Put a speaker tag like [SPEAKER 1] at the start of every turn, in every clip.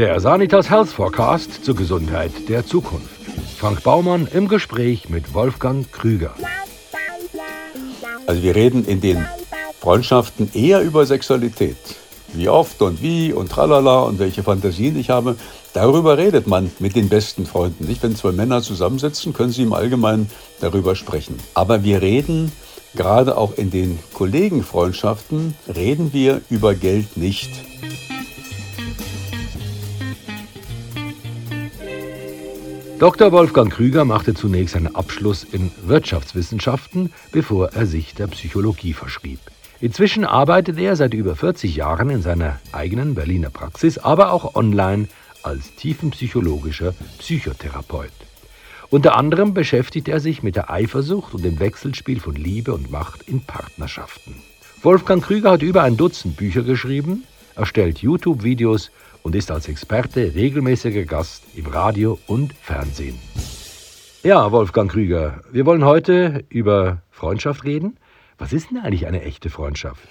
[SPEAKER 1] Der Sanitas Health Forecast zur Gesundheit der Zukunft. Frank Baumann im Gespräch mit Wolfgang Krüger.
[SPEAKER 2] Also wir reden in den Freundschaften eher über Sexualität. Wie oft und wie und tralala und welche Fantasien ich habe. Darüber redet man mit den besten Freunden. Nicht, wenn zwei Männer zusammensitzen, können sie im Allgemeinen darüber sprechen. Aber wir reden gerade auch in den Kollegenfreundschaften, reden wir über Geld nicht.
[SPEAKER 1] Dr. Wolfgang Krüger machte zunächst einen Abschluss in Wirtschaftswissenschaften, bevor er sich der Psychologie verschrieb. Inzwischen arbeitet er seit über 40 Jahren in seiner eigenen Berliner Praxis, aber auch online als tiefenpsychologischer Psychotherapeut. Unter anderem beschäftigt er sich mit der Eifersucht und dem Wechselspiel von Liebe und Macht in Partnerschaften. Wolfgang Krüger hat über ein Dutzend Bücher geschrieben, erstellt YouTube-Videos und ist als Experte regelmäßiger Gast im Radio und Fernsehen. Ja, Wolfgang Krüger, wir wollen heute über Freundschaft reden. Was ist denn eigentlich eine echte Freundschaft?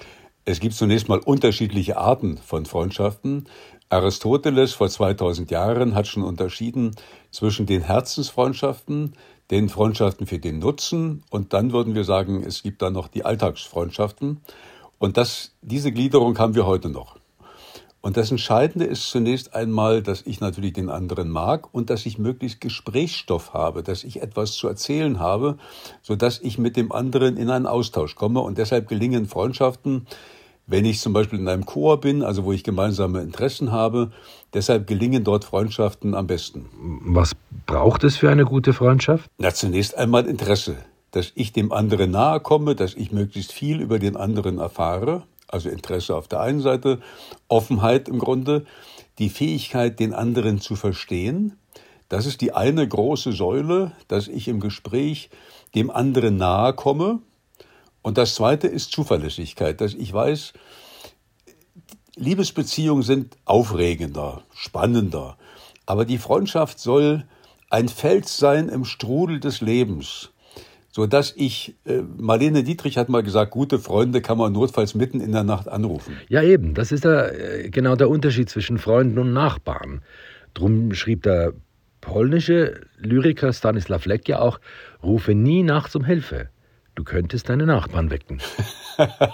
[SPEAKER 2] Es gibt zunächst mal unterschiedliche Arten von Freundschaften. Aristoteles vor 2000 Jahren hat schon unterschieden zwischen den Herzensfreundschaften, den Freundschaften für den Nutzen und dann würden wir sagen, es gibt da noch die Alltagsfreundschaften. Und das, diese Gliederung haben wir heute noch. Und das Entscheidende ist zunächst einmal, dass ich natürlich den anderen mag und dass ich möglichst Gesprächsstoff habe, dass ich etwas zu erzählen habe, so dass ich mit dem anderen in einen Austausch komme. Und deshalb gelingen Freundschaften, wenn ich zum Beispiel in einem Chor bin, also wo ich gemeinsame Interessen habe. Deshalb gelingen dort Freundschaften am besten.
[SPEAKER 1] Was braucht es für eine gute Freundschaft?
[SPEAKER 2] Na, zunächst einmal Interesse, dass ich dem anderen nahe komme, dass ich möglichst viel über den anderen erfahre also Interesse auf der einen Seite, Offenheit im Grunde, die Fähigkeit, den anderen zu verstehen. Das ist die eine große Säule, dass ich im Gespräch dem anderen nahe komme. Und das zweite ist Zuverlässigkeit, dass ich weiß, Liebesbeziehungen sind aufregender, spannender, aber die Freundschaft soll ein Fels sein im Strudel des Lebens so dass ich, äh, Marlene Dietrich hat mal gesagt, gute Freunde kann man notfalls mitten in der Nacht anrufen.
[SPEAKER 1] Ja eben, das ist da äh, genau der Unterschied zwischen Freunden und Nachbarn. Drum schrieb der polnische Lyriker Stanislav Lek ja auch, rufe nie nachts um Hilfe. Du könntest deine Nachbarn wecken.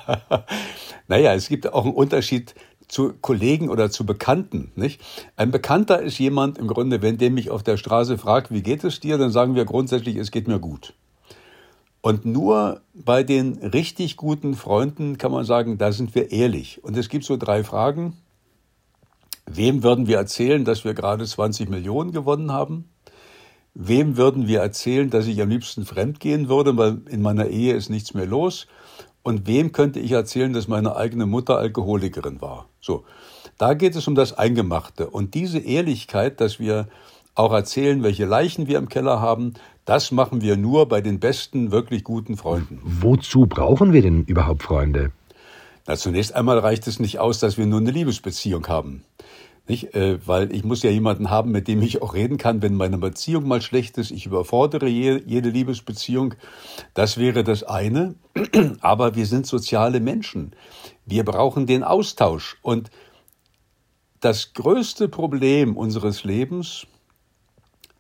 [SPEAKER 2] naja, es gibt auch einen Unterschied zu Kollegen oder zu Bekannten. Nicht? Ein Bekannter ist jemand im Grunde, wenn der mich auf der Straße fragt, wie geht es dir, dann sagen wir grundsätzlich, es geht mir gut. Und nur bei den richtig guten Freunden kann man sagen, da sind wir ehrlich. Und es gibt so drei Fragen. Wem würden wir erzählen, dass wir gerade 20 Millionen gewonnen haben? Wem würden wir erzählen, dass ich am liebsten fremd gehen würde, weil in meiner Ehe ist nichts mehr los? Und wem könnte ich erzählen, dass meine eigene Mutter Alkoholikerin war? So. Da geht es um das Eingemachte. Und diese Ehrlichkeit, dass wir auch erzählen, welche Leichen wir im Keller haben, das machen wir nur bei den besten, wirklich guten Freunden.
[SPEAKER 1] Wozu brauchen wir denn überhaupt Freunde?
[SPEAKER 2] Na, zunächst einmal reicht es nicht aus, dass wir nur eine Liebesbeziehung haben. Nicht? Äh, weil ich muss ja jemanden haben, mit dem ich auch reden kann, wenn meine Beziehung mal schlecht ist. Ich überfordere je, jede Liebesbeziehung. Das wäre das eine. Aber wir sind soziale Menschen. Wir brauchen den Austausch. Und das größte Problem unseres Lebens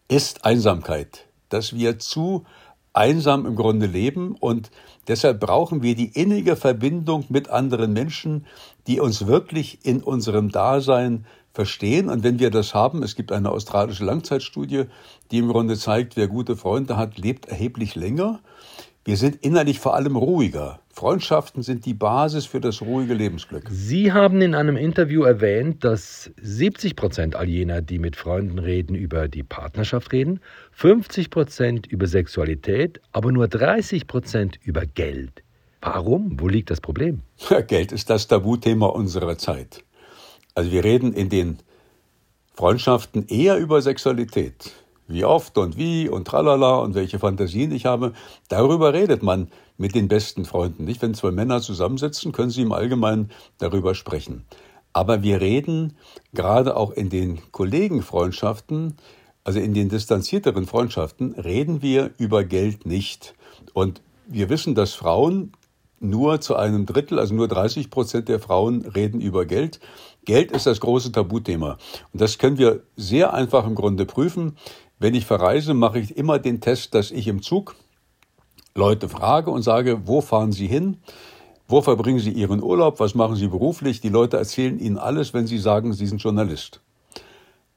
[SPEAKER 2] ist Einsamkeit dass wir zu einsam im Grunde leben und deshalb brauchen wir die innige Verbindung mit anderen Menschen, die uns wirklich in unserem Dasein verstehen. Und wenn wir das haben, es gibt eine australische Langzeitstudie, die im Grunde zeigt, wer gute Freunde hat, lebt erheblich länger. Wir sind innerlich vor allem ruhiger. Freundschaften sind die Basis für das ruhige Lebensglück.
[SPEAKER 1] Sie haben in einem Interview erwähnt, dass 70 Prozent all jener, die mit Freunden reden, über die Partnerschaft reden, 50 Prozent über Sexualität, aber nur 30 Prozent über Geld. Warum? Wo liegt das Problem?
[SPEAKER 2] Geld ist das Tabuthema unserer Zeit. Also wir reden in den Freundschaften eher über Sexualität wie oft und wie und tralala und welche Fantasien ich habe. Darüber redet man mit den besten Freunden. Nicht, wenn zwei Männer zusammensitzen, können sie im Allgemeinen darüber sprechen. Aber wir reden gerade auch in den Kollegenfreundschaften, also in den distanzierteren Freundschaften, reden wir über Geld nicht. Und wir wissen, dass Frauen nur zu einem Drittel, also nur 30 Prozent der Frauen reden über Geld. Geld ist das große Tabuthema. Und das können wir sehr einfach im Grunde prüfen. Wenn ich verreise, mache ich immer den Test, dass ich im Zug Leute frage und sage, wo fahren Sie hin? Wo verbringen Sie Ihren Urlaub? Was machen Sie beruflich? Die Leute erzählen Ihnen alles, wenn Sie sagen, Sie sind Journalist.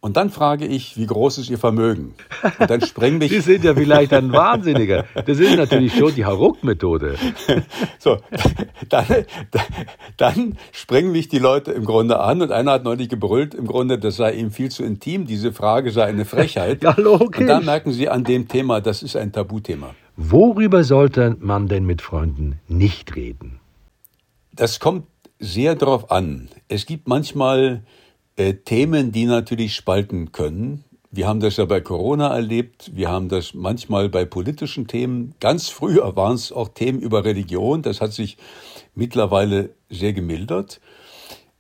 [SPEAKER 2] Und dann frage ich, wie groß ist Ihr Vermögen? Und dann sprengen mich.
[SPEAKER 1] Sie sind ja vielleicht ein Wahnsinniger. Das ist natürlich schon die Hauruck-Methode.
[SPEAKER 2] So, dann, dann sprengen mich die Leute im Grunde an und einer hat neulich gebrüllt, im Grunde, das sei ihm viel zu intim, diese Frage sei eine Frechheit.
[SPEAKER 1] Ja, logisch.
[SPEAKER 2] Und dann merken Sie an dem Thema, das ist ein Tabuthema.
[SPEAKER 1] Worüber sollte man denn mit Freunden nicht reden?
[SPEAKER 2] Das kommt sehr darauf an. Es gibt manchmal äh, Themen, die natürlich spalten können. Wir haben das ja bei Corona erlebt, wir haben das manchmal bei politischen Themen. Ganz früher waren es auch Themen über Religion, das hat sich mittlerweile sehr gemildert.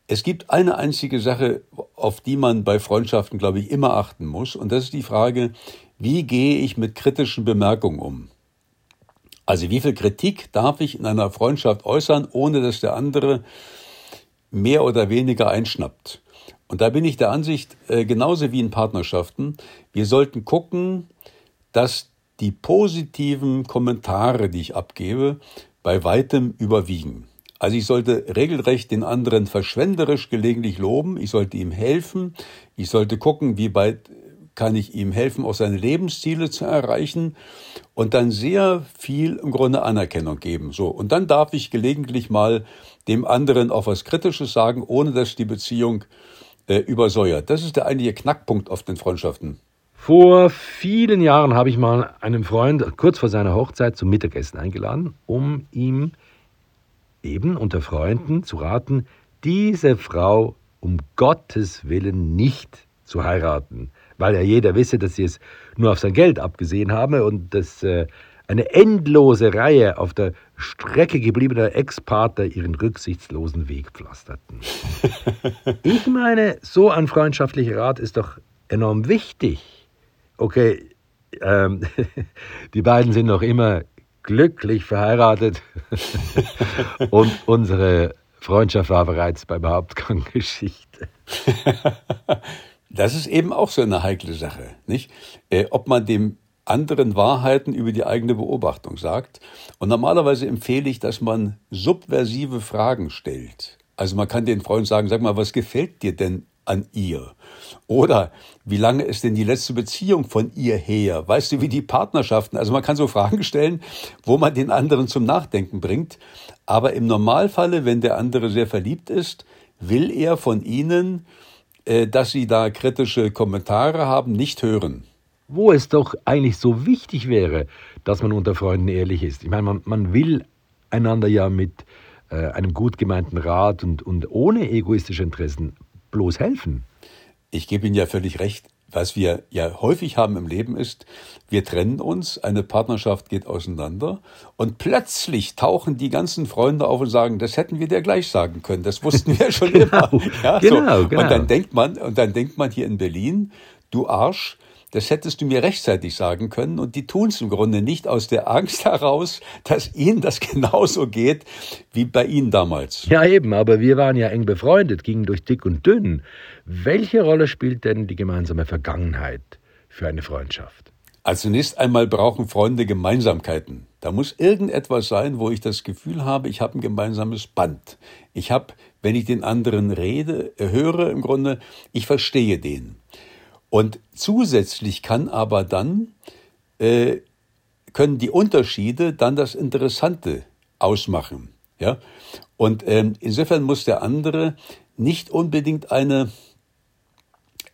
[SPEAKER 2] Es gibt eine einzige Sache, auf die man bei Freundschaften, glaube ich, immer achten muss, und das ist die Frage, wie gehe ich mit kritischen Bemerkungen um? Also wie viel Kritik darf ich in einer Freundschaft äußern, ohne dass der andere mehr oder weniger einschnappt? Und da bin ich der Ansicht, äh, genauso wie in Partnerschaften, wir sollten gucken, dass die positiven Kommentare, die ich abgebe, bei weitem überwiegen. Also ich sollte regelrecht den anderen verschwenderisch gelegentlich loben, ich sollte ihm helfen, ich sollte gucken, wie weit kann ich ihm helfen, auch seine Lebensziele zu erreichen und dann sehr viel im Grunde Anerkennung geben. So. Und dann darf ich gelegentlich mal dem anderen auch was Kritisches sagen, ohne dass die Beziehung äh, übersäuert. Das ist der eigentliche Knackpunkt auf den Freundschaften.
[SPEAKER 1] Vor vielen Jahren habe ich mal einen Freund kurz vor seiner Hochzeit zum Mittagessen eingeladen, um ihm eben unter Freunden zu raten, diese Frau um Gottes Willen nicht zu heiraten, weil ja jeder wisse, dass sie es nur auf sein Geld abgesehen habe und dass äh, eine endlose Reihe auf der Strecke gebliebener Ex-Partner ihren rücksichtslosen Weg pflasterten. ich meine, so ein freundschaftlicher Rat ist doch enorm wichtig. Okay, ähm, die beiden sind noch immer glücklich verheiratet und unsere Freundschaft war bereits beim Hauptgang Geschichte.
[SPEAKER 2] Das ist eben auch so eine heikle Sache, nicht? Äh, ob man dem anderen Wahrheiten über die eigene Beobachtung sagt. Und normalerweise empfehle ich, dass man subversive Fragen stellt. Also man kann den Freund sagen, sag mal, was gefällt dir denn an ihr? Oder wie lange ist denn die letzte Beziehung von ihr her? Weißt du, wie die Partnerschaften? Also man kann so Fragen stellen, wo man den anderen zum Nachdenken bringt. Aber im Normalfalle, wenn der andere sehr verliebt ist, will er von Ihnen, äh, dass Sie da kritische Kommentare haben, nicht hören
[SPEAKER 1] wo es doch eigentlich so wichtig wäre, dass man unter Freunden ehrlich ist. Ich meine, man, man will einander ja mit äh, einem gut gemeinten Rat und, und ohne egoistische Interessen bloß helfen.
[SPEAKER 2] Ich gebe Ihnen ja völlig recht. Was wir ja häufig haben im Leben ist, wir trennen uns, eine Partnerschaft geht auseinander und plötzlich tauchen die ganzen Freunde auf und sagen, das hätten wir dir gleich sagen können, das wussten wir schon
[SPEAKER 1] genau,
[SPEAKER 2] immer. Ja,
[SPEAKER 1] genau,
[SPEAKER 2] so.
[SPEAKER 1] genau.
[SPEAKER 2] Und dann denkt man, und dann denkt man hier in Berlin, du Arsch, das hättest du mir rechtzeitig sagen können und die tun es im Grunde nicht aus der Angst heraus, dass ihnen das genauso geht wie bei ihnen damals.
[SPEAKER 1] Ja eben, aber wir waren ja eng befreundet, gingen durch dick und dünn. Welche Rolle spielt denn die gemeinsame Vergangenheit für eine Freundschaft?
[SPEAKER 2] Also zunächst einmal brauchen Freunde Gemeinsamkeiten. Da muss irgendetwas sein, wo ich das Gefühl habe, ich habe ein gemeinsames Band. Ich habe, wenn ich den anderen rede, höre im Grunde, ich verstehe den. Und zusätzlich kann aber dann, äh, können die Unterschiede dann das Interessante ausmachen. Ja? Und ähm, insofern muss der andere nicht unbedingt eine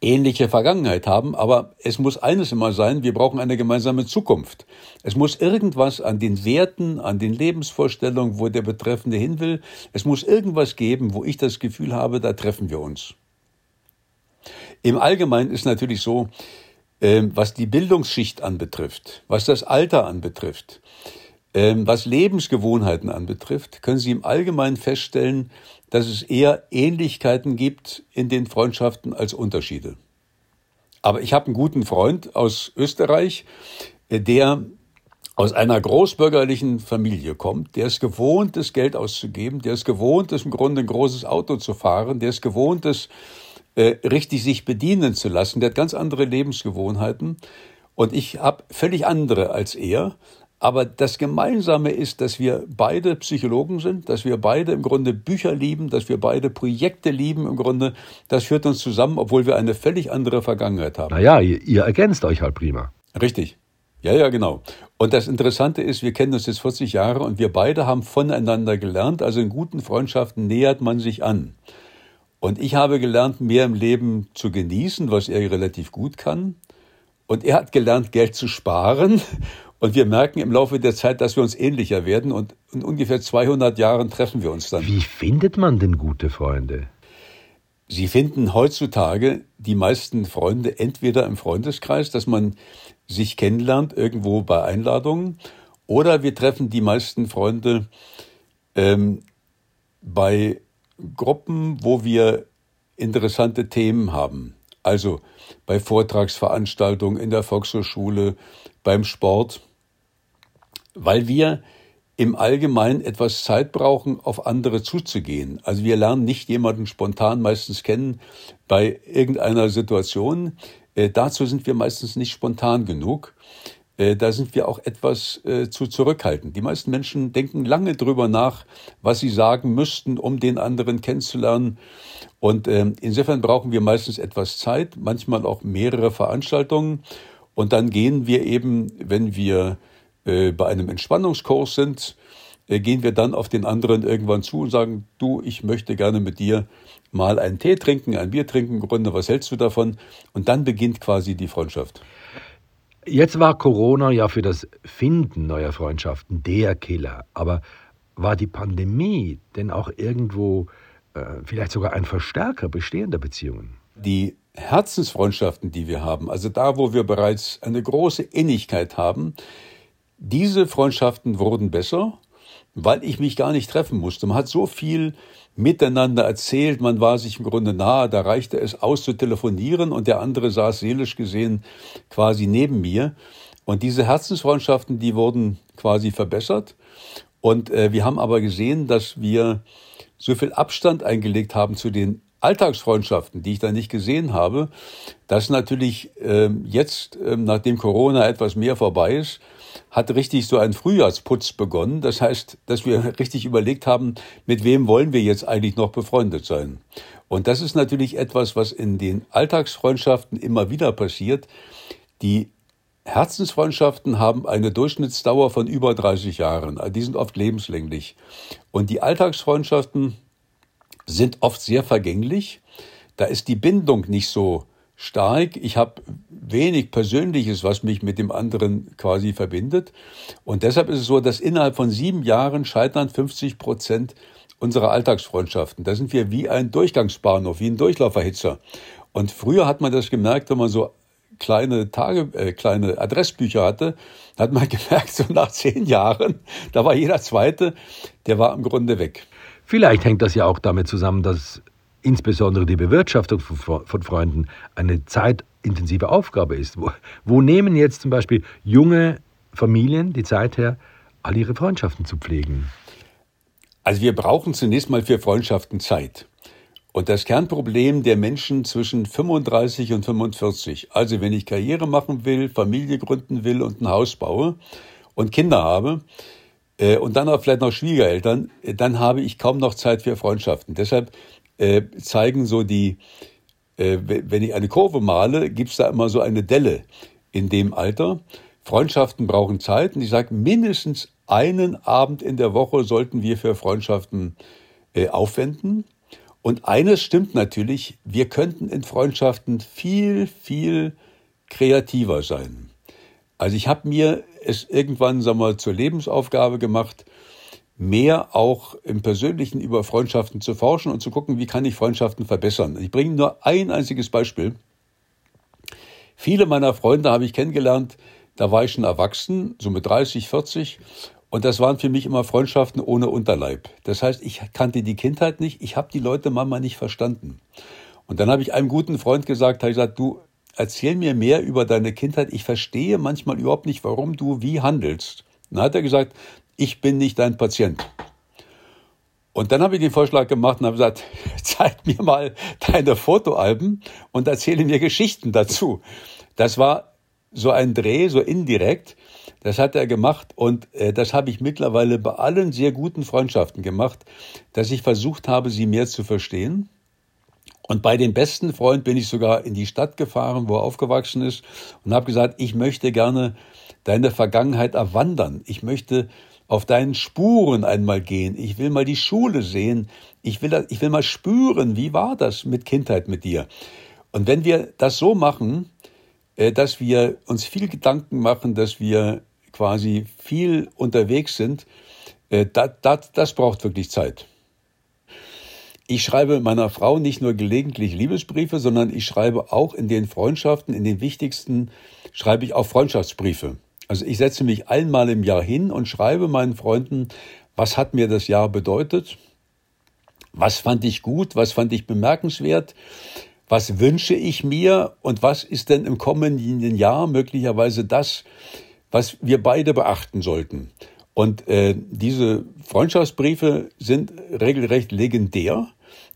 [SPEAKER 2] ähnliche Vergangenheit haben, aber es muss eines immer sein, wir brauchen eine gemeinsame Zukunft. Es muss irgendwas an den Werten, an den Lebensvorstellungen, wo der Betreffende hin will, es muss irgendwas geben, wo ich das Gefühl habe, da treffen wir uns. Im Allgemeinen ist natürlich so, ähm, was die Bildungsschicht anbetrifft, was das Alter anbetrifft, ähm, was Lebensgewohnheiten anbetrifft, können Sie im Allgemeinen feststellen, dass es eher Ähnlichkeiten gibt in den Freundschaften als Unterschiede. Aber ich habe einen guten Freund aus Österreich, äh, der aus einer großbürgerlichen Familie kommt, der es gewohnt ist, Geld auszugeben, der es gewohnt ist, im Grunde ein großes Auto zu fahren, der es gewohnt ist, äh, richtig sich bedienen zu lassen, der hat ganz andere Lebensgewohnheiten und ich habe völlig andere als er. Aber das Gemeinsame ist, dass wir beide Psychologen sind, dass wir beide im Grunde Bücher lieben, dass wir beide Projekte lieben im Grunde. Das führt uns zusammen, obwohl wir eine völlig andere Vergangenheit haben.
[SPEAKER 1] Naja, ihr, ihr ergänzt euch halt prima.
[SPEAKER 2] Richtig. Ja, ja, genau. Und das Interessante ist, wir kennen uns jetzt 40 Jahre und wir beide haben voneinander gelernt. Also in guten Freundschaften nähert man sich an. Und ich habe gelernt, mehr im Leben zu genießen, was er relativ gut kann. Und er hat gelernt, Geld zu sparen. Und wir merken im Laufe der Zeit, dass wir uns ähnlicher werden. Und in ungefähr 200 Jahren treffen wir uns dann.
[SPEAKER 1] Wie findet man denn gute Freunde?
[SPEAKER 2] Sie finden heutzutage die meisten Freunde entweder im Freundeskreis, dass man sich kennenlernt irgendwo bei Einladungen, oder wir treffen die meisten Freunde ähm, bei Gruppen, wo wir interessante Themen haben. Also bei Vortragsveranstaltungen in der Volkshochschule, beim Sport, weil wir im Allgemeinen etwas Zeit brauchen, auf andere zuzugehen. Also wir lernen nicht jemanden spontan meistens kennen bei irgendeiner Situation. Äh, dazu sind wir meistens nicht spontan genug. Äh, da sind wir auch etwas äh, zu zurückhaltend. Die meisten Menschen denken lange drüber nach, was sie sagen müssten, um den anderen kennenzulernen. Und äh, insofern brauchen wir meistens etwas Zeit, manchmal auch mehrere Veranstaltungen. Und dann gehen wir eben, wenn wir äh, bei einem Entspannungskurs sind, gehen wir dann auf den anderen irgendwann zu und sagen, du, ich möchte gerne mit dir mal einen Tee trinken, ein Bier trinken, Grunde, was hältst du davon? Und dann beginnt quasi die Freundschaft.
[SPEAKER 1] Jetzt war Corona ja für das Finden neuer Freundschaften der Killer. Aber war die Pandemie denn auch irgendwo äh, vielleicht sogar ein Verstärker bestehender Beziehungen?
[SPEAKER 2] Die Herzensfreundschaften, die wir haben, also da, wo wir bereits eine große Innigkeit haben, diese Freundschaften wurden besser, weil ich mich gar nicht treffen musste. Man hat so viel miteinander erzählt, man war sich im Grunde nahe, da reichte es aus zu telefonieren und der andere saß seelisch gesehen quasi neben mir. Und diese Herzensfreundschaften, die wurden quasi verbessert. Und äh, wir haben aber gesehen, dass wir so viel Abstand eingelegt haben zu den Alltagsfreundschaften, die ich da nicht gesehen habe, dass natürlich ähm, jetzt, ähm, nachdem Corona etwas mehr vorbei ist, hat richtig so ein Frühjahrsputz begonnen. Das heißt, dass wir richtig überlegt haben, mit wem wollen wir jetzt eigentlich noch befreundet sein. Und das ist natürlich etwas, was in den Alltagsfreundschaften immer wieder passiert. Die Herzensfreundschaften haben eine Durchschnittsdauer von über 30 Jahren. Die sind oft lebenslänglich. Und die Alltagsfreundschaften sind oft sehr vergänglich. Da ist die Bindung nicht so stark. Ich habe wenig Persönliches, was mich mit dem anderen quasi verbindet. Und deshalb ist es so, dass innerhalb von sieben Jahren scheitern 50 Prozent unserer Alltagsfreundschaften. Da sind wir wie ein Durchgangsbahnhof, wie ein Durchlauferhitzer. Und früher hat man das gemerkt, wenn man so kleine Tage, äh, kleine Adressbücher hatte, hat man gemerkt, so nach zehn Jahren, da war jeder Zweite, der war im Grunde weg.
[SPEAKER 1] Vielleicht hängt das ja auch damit zusammen, dass insbesondere die Bewirtschaftung von Freunden eine zeitintensive Aufgabe ist. Wo, wo nehmen jetzt zum Beispiel junge Familien die Zeit her, all ihre Freundschaften zu pflegen?
[SPEAKER 2] Also wir brauchen zunächst mal für Freundschaften Zeit. Und das Kernproblem der Menschen zwischen 35 und 45, also wenn ich Karriere machen will, Familie gründen will und ein Haus baue und Kinder habe, äh, und dann auch vielleicht noch Schwiegereltern, äh, dann habe ich kaum noch Zeit für Freundschaften. Deshalb äh, zeigen so die, äh, wenn ich eine Kurve male, gibt's da immer so eine Delle in dem Alter. Freundschaften brauchen Zeit und ich sage, mindestens einen Abend in der Woche sollten wir für Freundschaften äh, aufwenden. Und eines stimmt natürlich, wir könnten in Freundschaften viel, viel kreativer sein. Also ich habe mir es irgendwann sagen wir, zur Lebensaufgabe gemacht, mehr auch im Persönlichen über Freundschaften zu forschen und zu gucken, wie kann ich Freundschaften verbessern. Ich bringe nur ein einziges Beispiel. Viele meiner Freunde habe ich kennengelernt, da war ich schon erwachsen, so mit 30, 40. Und das waren für mich immer Freundschaften ohne Unterleib. Das heißt, ich kannte die Kindheit nicht, ich habe die Leute manchmal nicht verstanden. Und dann habe ich einem guten Freund gesagt, habe ich gesagt, du, erzähl mir mehr über deine Kindheit. Ich verstehe manchmal überhaupt nicht, warum du wie handelst. Dann hat er gesagt, ich bin nicht dein Patient. Und dann habe ich den Vorschlag gemacht und habe gesagt, zeig mir mal deine Fotoalben und erzähle mir Geschichten dazu. Das war so ein Dreh, so indirekt. Das hat er gemacht und äh, das habe ich mittlerweile bei allen sehr guten Freundschaften gemacht, dass ich versucht habe, sie mehr zu verstehen. Und bei dem besten Freund bin ich sogar in die Stadt gefahren, wo er aufgewachsen ist und habe gesagt, ich möchte gerne deine Vergangenheit erwandern. Ich möchte auf deinen Spuren einmal gehen. Ich will mal die Schule sehen. Ich will, ich will mal spüren, wie war das mit Kindheit mit dir. Und wenn wir das so machen, äh, dass wir uns viel Gedanken machen, dass wir quasi viel unterwegs sind, das, äh, das, das braucht wirklich Zeit. Ich schreibe meiner Frau nicht nur gelegentlich Liebesbriefe, sondern ich schreibe auch in den Freundschaften, in den wichtigsten, schreibe ich auch Freundschaftsbriefe. Also ich setze mich einmal im Jahr hin und schreibe meinen Freunden, was hat mir das Jahr bedeutet? Was fand ich gut? Was fand ich bemerkenswert? Was wünsche ich mir? Und was ist denn im kommenden Jahr möglicherweise das, was wir beide beachten sollten? Und äh, diese Freundschaftsbriefe sind regelrecht legendär.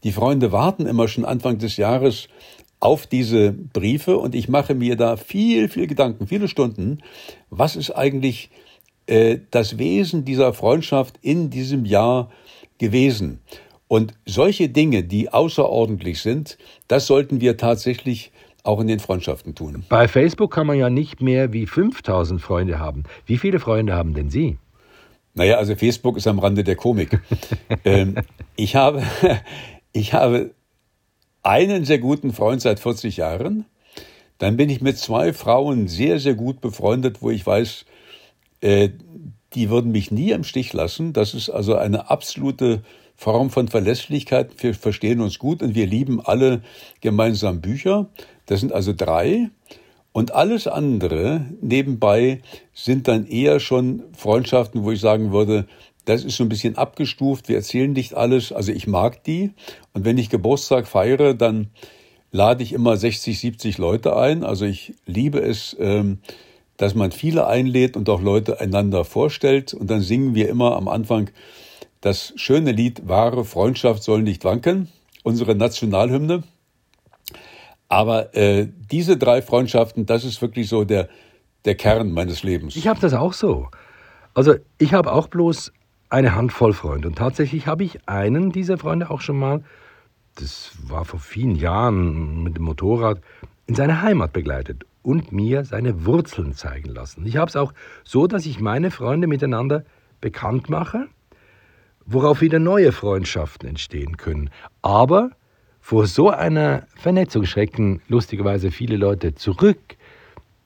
[SPEAKER 2] Die Freunde warten immer schon Anfang des Jahres auf diese Briefe und ich mache mir da viel, viel Gedanken, viele Stunden. Was ist eigentlich äh, das Wesen dieser Freundschaft in diesem Jahr gewesen? Und solche Dinge, die außerordentlich sind, das sollten wir tatsächlich auch in den Freundschaften tun.
[SPEAKER 1] Bei Facebook kann man ja nicht mehr wie 5000 Freunde haben. Wie viele Freunde haben denn Sie?
[SPEAKER 2] Naja, also Facebook ist am Rande der Komik. ähm, ich habe, ich habe einen sehr guten Freund seit 40 Jahren. Dann bin ich mit zwei Frauen sehr, sehr gut befreundet, wo ich weiß, äh, die würden mich nie im Stich lassen. Das ist also eine absolute Form von Verlässlichkeit. Wir verstehen uns gut und wir lieben alle gemeinsam Bücher. Das sind also drei. Und alles andere nebenbei sind dann eher schon Freundschaften, wo ich sagen würde, das ist so ein bisschen abgestuft. Wir erzählen nicht alles. Also ich mag die. Und wenn ich Geburtstag feiere, dann lade ich immer 60, 70 Leute ein. Also ich liebe es, ähm, dass man viele einlädt und auch Leute einander vorstellt. Und dann singen wir immer am Anfang das schöne Lied Wahre Freundschaft soll nicht wanken, unsere Nationalhymne. Aber äh, diese drei Freundschaften, das ist wirklich so der, der Kern meines Lebens.
[SPEAKER 1] Ich habe das auch so. Also ich habe auch bloß eine Handvoll Freunde. Und tatsächlich habe ich einen dieser Freunde auch schon mal, das war vor vielen Jahren mit dem Motorrad, in seine Heimat begleitet und mir seine Wurzeln zeigen lassen. Ich habe es auch so, dass ich meine Freunde miteinander bekannt mache, worauf wieder neue Freundschaften entstehen können. Aber vor so einer Vernetzung schrecken lustigerweise viele Leute zurück,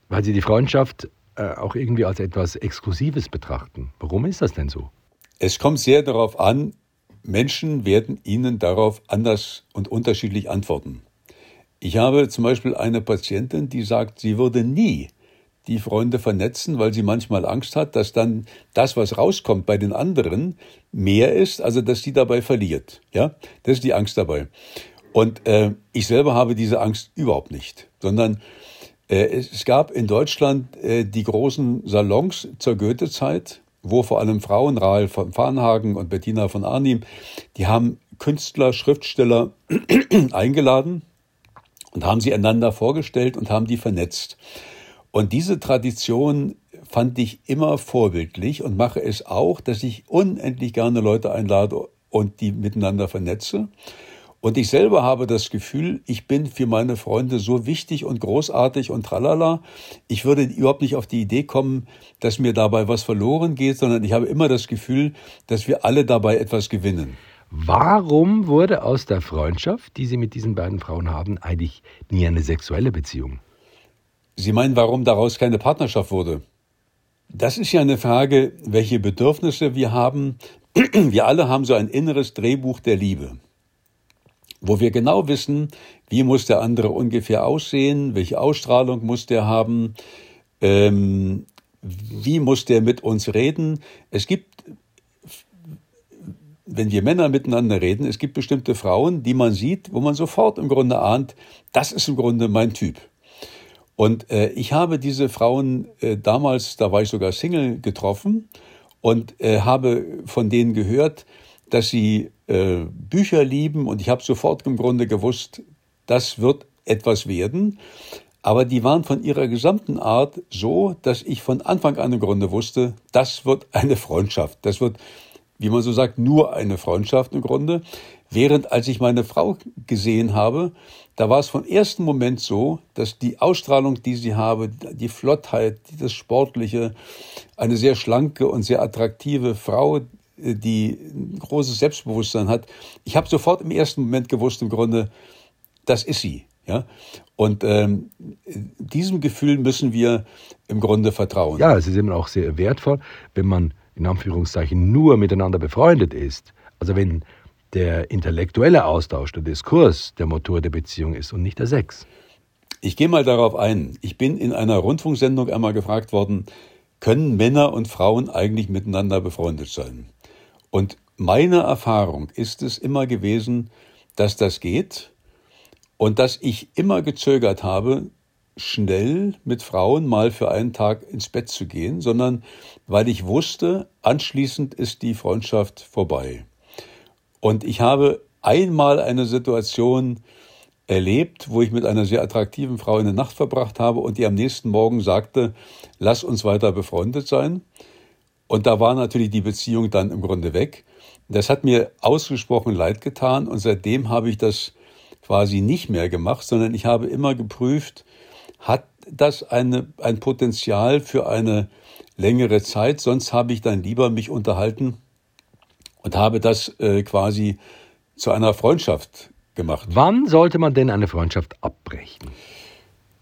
[SPEAKER 1] weil sie die Freundschaft äh, auch irgendwie als etwas Exklusives betrachten. Warum ist das denn so?
[SPEAKER 2] Es kommt sehr darauf an, Menschen werden Ihnen darauf anders und unterschiedlich antworten. Ich habe zum Beispiel eine Patientin, die sagt, sie würde nie die Freunde vernetzen, weil sie manchmal Angst hat, dass dann das, was rauskommt bei den anderen, mehr ist, also dass sie dabei verliert. Ja, das ist die Angst dabei. Und äh, ich selber habe diese Angst überhaupt nicht, sondern äh, es gab in Deutschland äh, die großen Salons zur Goethe-Zeit, wo vor allem Frauen, Rahel von Farnhagen und Bettina von Arnim, die haben Künstler, Schriftsteller eingeladen und haben sie einander vorgestellt und haben die vernetzt. Und diese Tradition fand ich immer vorbildlich und mache es auch, dass ich unendlich gerne Leute einlade und die miteinander vernetze. Und ich selber habe das Gefühl, ich bin für meine Freunde so wichtig und großartig und tralala. Ich würde überhaupt nicht auf die Idee kommen, dass mir dabei was verloren geht, sondern ich habe immer das Gefühl, dass wir alle dabei etwas gewinnen.
[SPEAKER 1] Warum wurde aus der Freundschaft, die Sie mit diesen beiden Frauen haben, eigentlich nie eine sexuelle Beziehung?
[SPEAKER 2] Sie meinen, warum daraus keine Partnerschaft wurde? Das ist ja eine Frage, welche Bedürfnisse wir haben. Wir alle haben so ein inneres Drehbuch der Liebe wo wir genau wissen, wie muss der andere ungefähr aussehen, welche Ausstrahlung muss der haben, ähm, wie muss der mit uns reden. Es gibt, wenn wir Männer miteinander reden, es gibt bestimmte Frauen, die man sieht, wo man sofort im Grunde ahnt, das ist im Grunde mein Typ. Und äh, ich habe diese Frauen äh, damals, da war ich sogar Single, getroffen und äh, habe von denen gehört, dass sie äh, Bücher lieben und ich habe sofort im Grunde gewusst, das wird etwas werden. Aber die waren von ihrer gesamten Art so, dass ich von Anfang an im Grunde wusste, das wird eine Freundschaft. Das wird, wie man so sagt, nur eine Freundschaft im Grunde. Während als ich meine Frau gesehen habe, da war es vom ersten Moment so, dass die Ausstrahlung, die sie habe, die Flottheit, das Sportliche, eine sehr schlanke und sehr attraktive Frau, die ein großes Selbstbewusstsein hat. Ich habe sofort im ersten Moment gewusst, im Grunde, das ist sie. Ja? Und ähm, diesem Gefühl müssen wir im Grunde vertrauen.
[SPEAKER 1] Ja, es ist eben auch sehr wertvoll, wenn man in Anführungszeichen nur miteinander befreundet ist. Also wenn der intellektuelle Austausch, der Diskurs der Motor der Beziehung ist und nicht der Sex.
[SPEAKER 2] Ich gehe mal darauf ein. Ich bin in einer Rundfunksendung einmal gefragt worden, können Männer und Frauen eigentlich miteinander befreundet sein? Und meine Erfahrung ist es immer gewesen, dass das geht und dass ich immer gezögert habe, schnell mit Frauen mal für einen Tag ins Bett zu gehen, sondern weil ich wusste, anschließend ist die Freundschaft vorbei. Und ich habe einmal eine Situation erlebt, wo ich mit einer sehr attraktiven Frau eine Nacht verbracht habe und die am nächsten Morgen sagte, lass uns weiter befreundet sein. Und da war natürlich die Beziehung dann im Grunde weg. Das hat mir ausgesprochen leid getan und seitdem habe ich das quasi nicht mehr gemacht, sondern ich habe immer geprüft, hat das eine, ein Potenzial für eine längere Zeit, sonst habe ich dann lieber mich unterhalten und habe das äh, quasi zu einer Freundschaft gemacht.
[SPEAKER 1] Wann sollte man denn eine Freundschaft abbrechen?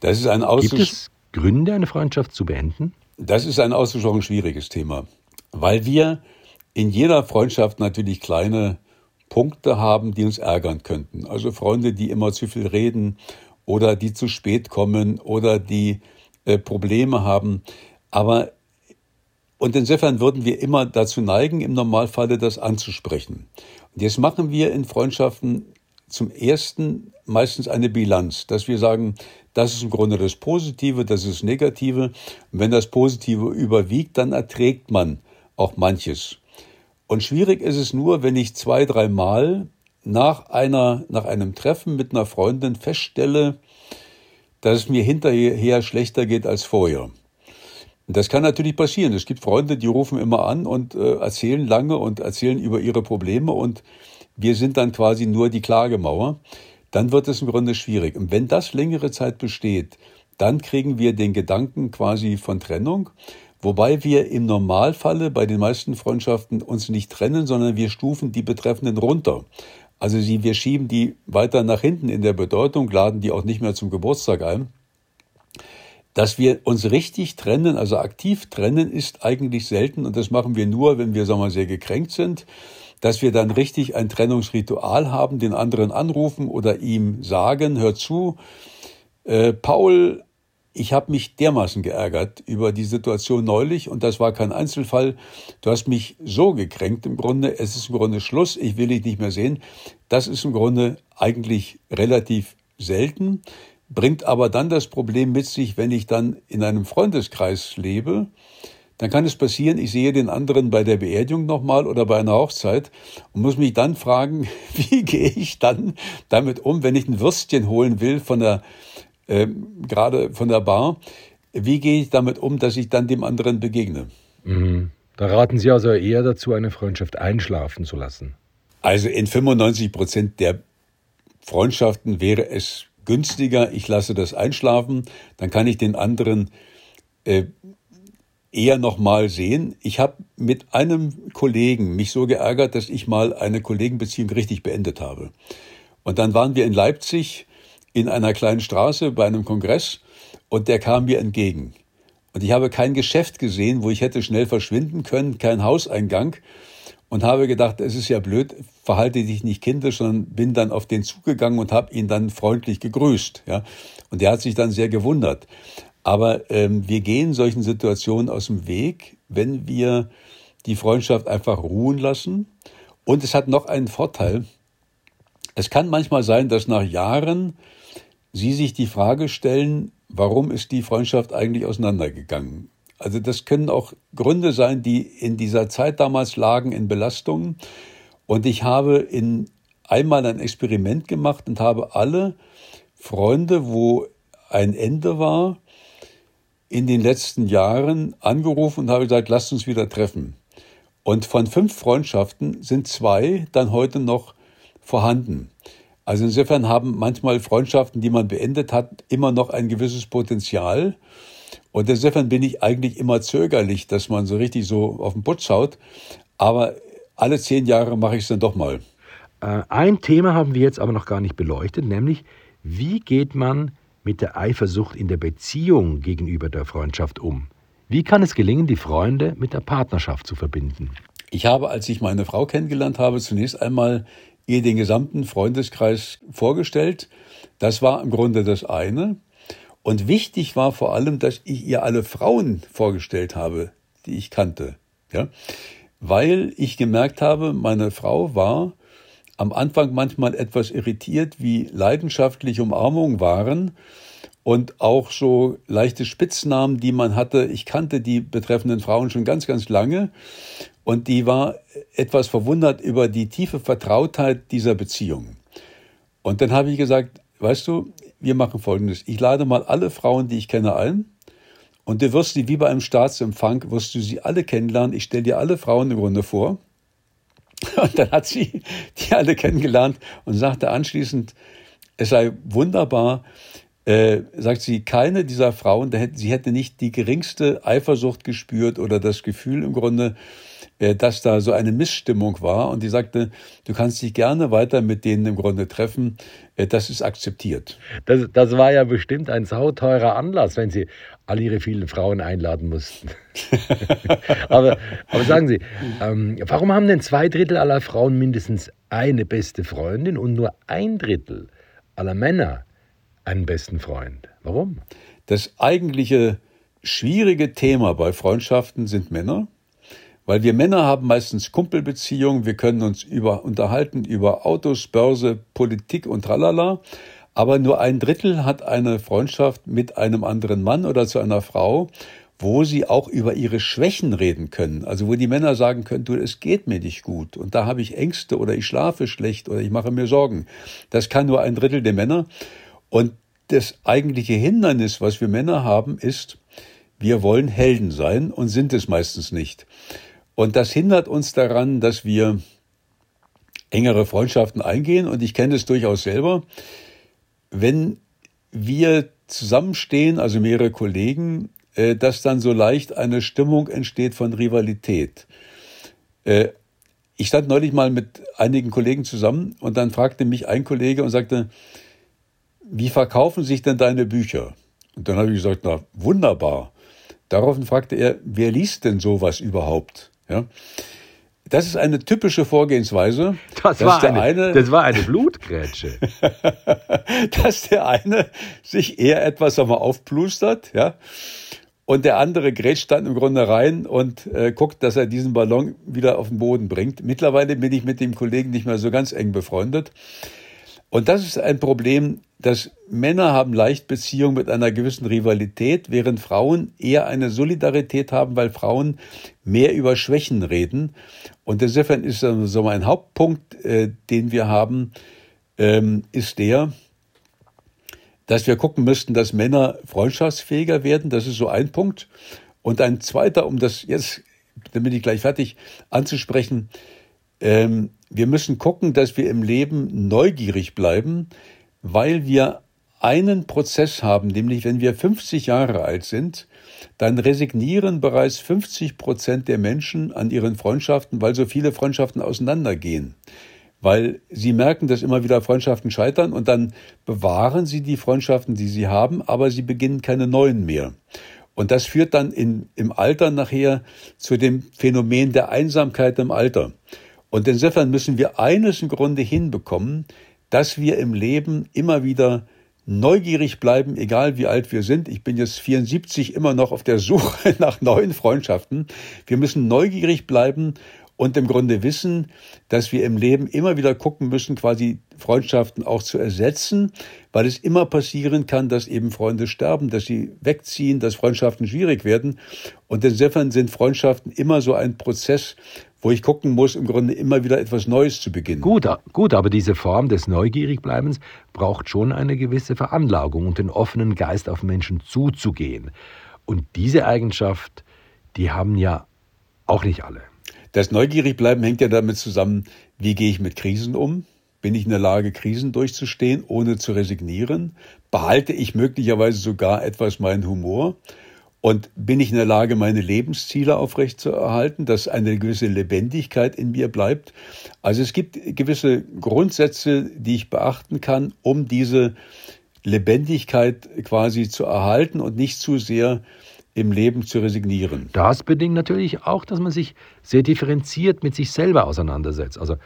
[SPEAKER 2] Das ist ein
[SPEAKER 1] Gibt es Gründe, eine Freundschaft zu beenden?
[SPEAKER 2] Das ist ein ausgesprochen schwieriges Thema weil wir in jeder Freundschaft natürlich kleine Punkte haben, die uns ärgern könnten. Also Freunde, die immer zu viel reden oder die zu spät kommen oder die äh, Probleme haben. Aber und insofern würden wir immer dazu neigen, im Normalfall das anzusprechen. Und jetzt machen wir in Freundschaften zum ersten meistens eine Bilanz, dass wir sagen, das ist im Grunde das Positive, das ist das Negative. Und wenn das Positive überwiegt, dann erträgt man auch manches. Und schwierig ist es nur, wenn ich zwei, dreimal nach einer, nach einem Treffen mit einer Freundin feststelle, dass es mir hinterher schlechter geht als vorher. das kann natürlich passieren. Es gibt Freunde, die rufen immer an und äh, erzählen lange und erzählen über ihre Probleme und wir sind dann quasi nur die Klagemauer. Dann wird es im Grunde schwierig. Und wenn das längere Zeit besteht, dann kriegen wir den Gedanken quasi von Trennung Wobei wir im Normalfalle bei den meisten Freundschaften uns nicht trennen, sondern wir stufen die Betreffenden runter. Also sie, wir schieben die weiter nach hinten in der Bedeutung, laden die auch nicht mehr zum Geburtstag ein. Dass wir uns richtig trennen, also aktiv trennen, ist eigentlich selten und das machen wir nur, wenn wir, sagen wir mal, sehr gekränkt sind. Dass wir dann richtig ein Trennungsritual haben, den anderen anrufen oder ihm sagen, hör zu, äh, Paul ich habe mich dermaßen geärgert über die Situation neulich und das war kein Einzelfall. Du hast mich so gekränkt im Grunde, es ist im Grunde Schluss, ich will dich nicht mehr sehen. Das ist im Grunde eigentlich relativ selten, bringt aber dann das Problem mit sich, wenn ich dann in einem Freundeskreis lebe, dann kann es passieren, ich sehe den anderen bei der Beerdigung nochmal oder bei einer Hochzeit und muss mich dann fragen, wie gehe ich dann damit um, wenn ich ein Würstchen holen will von der äh, gerade von der Bar. Wie gehe ich damit um, dass ich dann dem anderen begegne?
[SPEAKER 1] Mhm. Da raten Sie also eher dazu, eine Freundschaft einschlafen zu lassen.
[SPEAKER 2] Also in 95 Prozent der Freundschaften wäre es günstiger, ich lasse das einschlafen, dann kann ich den anderen äh, eher noch mal sehen. Ich habe mit einem Kollegen mich so geärgert, dass ich mal eine Kollegenbeziehung richtig beendet habe. Und dann waren wir in Leipzig in einer kleinen Straße bei einem Kongress und der kam mir entgegen. Und ich habe kein Geschäft gesehen, wo ich hätte schnell verschwinden können, kein Hauseingang und habe gedacht, es ist ja blöd, verhalte dich nicht kindisch, sondern bin dann auf den zugegangen und habe ihn dann freundlich gegrüßt. Ja? Und der hat sich dann sehr gewundert. Aber ähm, wir gehen solchen Situationen aus dem Weg, wenn wir die Freundschaft einfach ruhen lassen. Und es hat noch einen Vorteil. Es kann manchmal sein, dass nach Jahren Sie sich die Frage stellen, warum ist die Freundschaft eigentlich auseinandergegangen? Also das können auch Gründe sein, die in dieser Zeit damals lagen in Belastungen. Und ich habe in einmal ein Experiment gemacht und habe alle Freunde, wo ein Ende war, in den letzten Jahren angerufen und habe gesagt, lasst uns wieder treffen. Und von fünf Freundschaften sind zwei dann heute noch vorhanden. Also insofern haben manchmal Freundschaften, die man beendet hat, immer noch ein gewisses Potenzial. Und insofern bin ich eigentlich immer zögerlich, dass man so richtig so auf den Putz haut. Aber alle zehn Jahre mache ich es dann doch mal.
[SPEAKER 1] Äh, ein Thema haben wir jetzt aber noch gar nicht beleuchtet, nämlich wie geht man mit der Eifersucht in der Beziehung gegenüber der Freundschaft um? Wie kann es gelingen, die Freunde mit der Partnerschaft zu verbinden?
[SPEAKER 2] Ich habe, als ich meine Frau kennengelernt habe, zunächst einmal ihr den gesamten Freundeskreis vorgestellt. Das war im Grunde das eine. Und wichtig war vor allem, dass ich ihr alle Frauen vorgestellt habe, die ich kannte. Ja? Weil ich gemerkt habe, meine Frau war am Anfang manchmal etwas irritiert, wie leidenschaftlich Umarmungen waren und auch so leichte Spitznamen, die man hatte. Ich kannte die betreffenden Frauen schon ganz, ganz lange und die war etwas verwundert über die tiefe Vertrautheit dieser Beziehung. Und dann habe ich gesagt, weißt du, wir machen Folgendes. Ich lade mal alle Frauen, die ich kenne, ein. Und du wirst sie wie bei einem Staatsempfang, wirst du sie alle kennenlernen. Ich stelle dir alle Frauen im Grunde vor. Und dann hat sie die alle kennengelernt und sagte anschließend, es sei wunderbar, äh, sagt sie, keine dieser Frauen, sie hätte nicht die geringste Eifersucht gespürt oder das Gefühl im Grunde, dass da so eine Missstimmung war. Und die sagte, du kannst dich gerne weiter mit denen im Grunde treffen. Äh, das ist akzeptiert.
[SPEAKER 1] Das, das war ja bestimmt ein sauteurer Anlass, wenn Sie alle Ihre vielen Frauen einladen mussten. aber, aber sagen Sie, ähm, warum haben denn zwei Drittel aller Frauen mindestens eine beste Freundin und nur ein Drittel aller Männer einen besten Freund? Warum?
[SPEAKER 2] Das eigentliche schwierige Thema bei Freundschaften sind Männer. Weil wir Männer haben meistens Kumpelbeziehungen, wir können uns über, unterhalten über Autos, Börse, Politik und tralala. Aber nur ein Drittel hat eine Freundschaft mit einem anderen Mann oder zu einer Frau, wo sie auch über ihre Schwächen reden können. Also wo die Männer sagen können, du, es geht mir nicht gut und da habe ich Ängste oder ich schlafe schlecht oder ich mache mir Sorgen. Das kann nur ein Drittel der Männer. Und das eigentliche Hindernis, was wir Männer haben, ist, wir wollen Helden sein und sind es meistens nicht. Und das hindert uns daran, dass wir engere Freundschaften eingehen. Und ich kenne es durchaus selber. Wenn wir zusammenstehen, also mehrere Kollegen, äh, dass dann so leicht eine Stimmung entsteht von Rivalität. Äh, ich stand neulich mal mit einigen Kollegen zusammen und dann fragte mich ein Kollege und sagte, wie verkaufen sich denn deine Bücher? Und dann habe ich gesagt, na wunderbar. Daraufhin fragte er, wer liest denn sowas überhaupt? Ja? Das ist eine typische Vorgehensweise.
[SPEAKER 1] Das, war, eine, eine, das war eine Blutgrätsche.
[SPEAKER 2] dass der eine sich eher etwas wir, aufplustert, ja, und der andere grätscht dann im Grunde rein und äh, guckt, dass er diesen Ballon wieder auf den Boden bringt. Mittlerweile bin ich mit dem Kollegen nicht mehr so ganz eng befreundet. Und das ist ein Problem, dass Männer haben leicht Beziehungen mit einer gewissen Rivalität, während Frauen eher eine Solidarität haben, weil Frauen mehr über Schwächen reden. Und insofern ist so mein Hauptpunkt, äh, den wir haben, ähm, ist der, dass wir gucken müssten, dass Männer freundschaftsfähiger werden. Das ist so ein Punkt. Und ein zweiter, um das jetzt, bin ich gleich fertig, anzusprechen, ähm, wir müssen gucken, dass wir im Leben neugierig bleiben, weil wir einen Prozess haben, nämlich wenn wir 50 Jahre alt sind, dann resignieren bereits 50 Prozent der Menschen an ihren Freundschaften, weil so viele Freundschaften auseinandergehen. Weil sie merken, dass immer wieder Freundschaften scheitern und dann bewahren sie die Freundschaften, die sie haben, aber sie beginnen keine neuen mehr. Und das führt dann in, im Alter nachher zu dem Phänomen der Einsamkeit im Alter. Und insofern müssen wir eines im Grunde hinbekommen, dass wir im Leben immer wieder neugierig bleiben, egal wie alt wir sind. Ich bin jetzt 74 immer noch auf der Suche nach neuen Freundschaften. Wir müssen neugierig bleiben und im Grunde wissen, dass wir im Leben immer wieder gucken müssen, quasi Freundschaften auch zu ersetzen, weil es immer passieren kann, dass eben Freunde sterben, dass sie wegziehen, dass Freundschaften schwierig werden. Und insofern sind Freundschaften immer so ein Prozess, wo ich gucken muss, im Grunde immer wieder etwas Neues zu beginnen.
[SPEAKER 1] Gut, gut, aber diese Form des Neugierigbleibens braucht schon eine gewisse Veranlagung und den offenen Geist auf Menschen zuzugehen. Und diese Eigenschaft, die haben ja auch nicht alle.
[SPEAKER 2] Das Neugierigbleiben hängt ja damit zusammen, wie gehe ich mit Krisen um? Bin ich in der Lage, Krisen durchzustehen, ohne zu resignieren? Behalte ich möglicherweise sogar etwas meinen Humor? Und bin ich in der Lage, meine Lebensziele aufrechtzuerhalten, dass eine gewisse Lebendigkeit in mir bleibt? Also es gibt gewisse Grundsätze, die ich beachten kann, um diese Lebendigkeit quasi zu erhalten und nicht zu sehr im Leben zu resignieren.
[SPEAKER 1] Das bedingt natürlich auch, dass man sich sehr differenziert mit sich selber auseinandersetzt. Also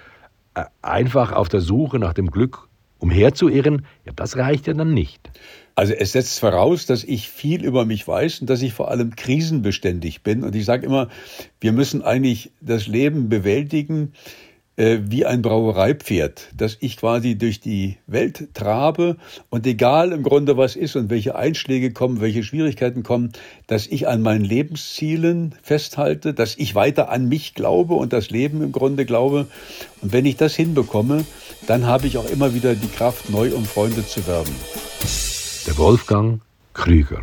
[SPEAKER 1] äh, einfach auf der Suche nach dem Glück umherzuirren, ja, das reicht ja dann nicht.
[SPEAKER 2] Also es setzt voraus, dass ich viel über mich weiß und dass ich vor allem krisenbeständig bin. Und ich sage immer, wir müssen eigentlich das Leben bewältigen äh, wie ein Brauereipferd, dass ich quasi durch die Welt trabe und egal im Grunde was ist und welche Einschläge kommen, welche Schwierigkeiten kommen, dass ich an meinen Lebenszielen festhalte, dass ich weiter an mich glaube und das Leben im Grunde glaube. Und wenn ich das hinbekomme, dann habe ich auch immer wieder die Kraft, neu um Freunde zu werben
[SPEAKER 1] der Wolfgang Krüger.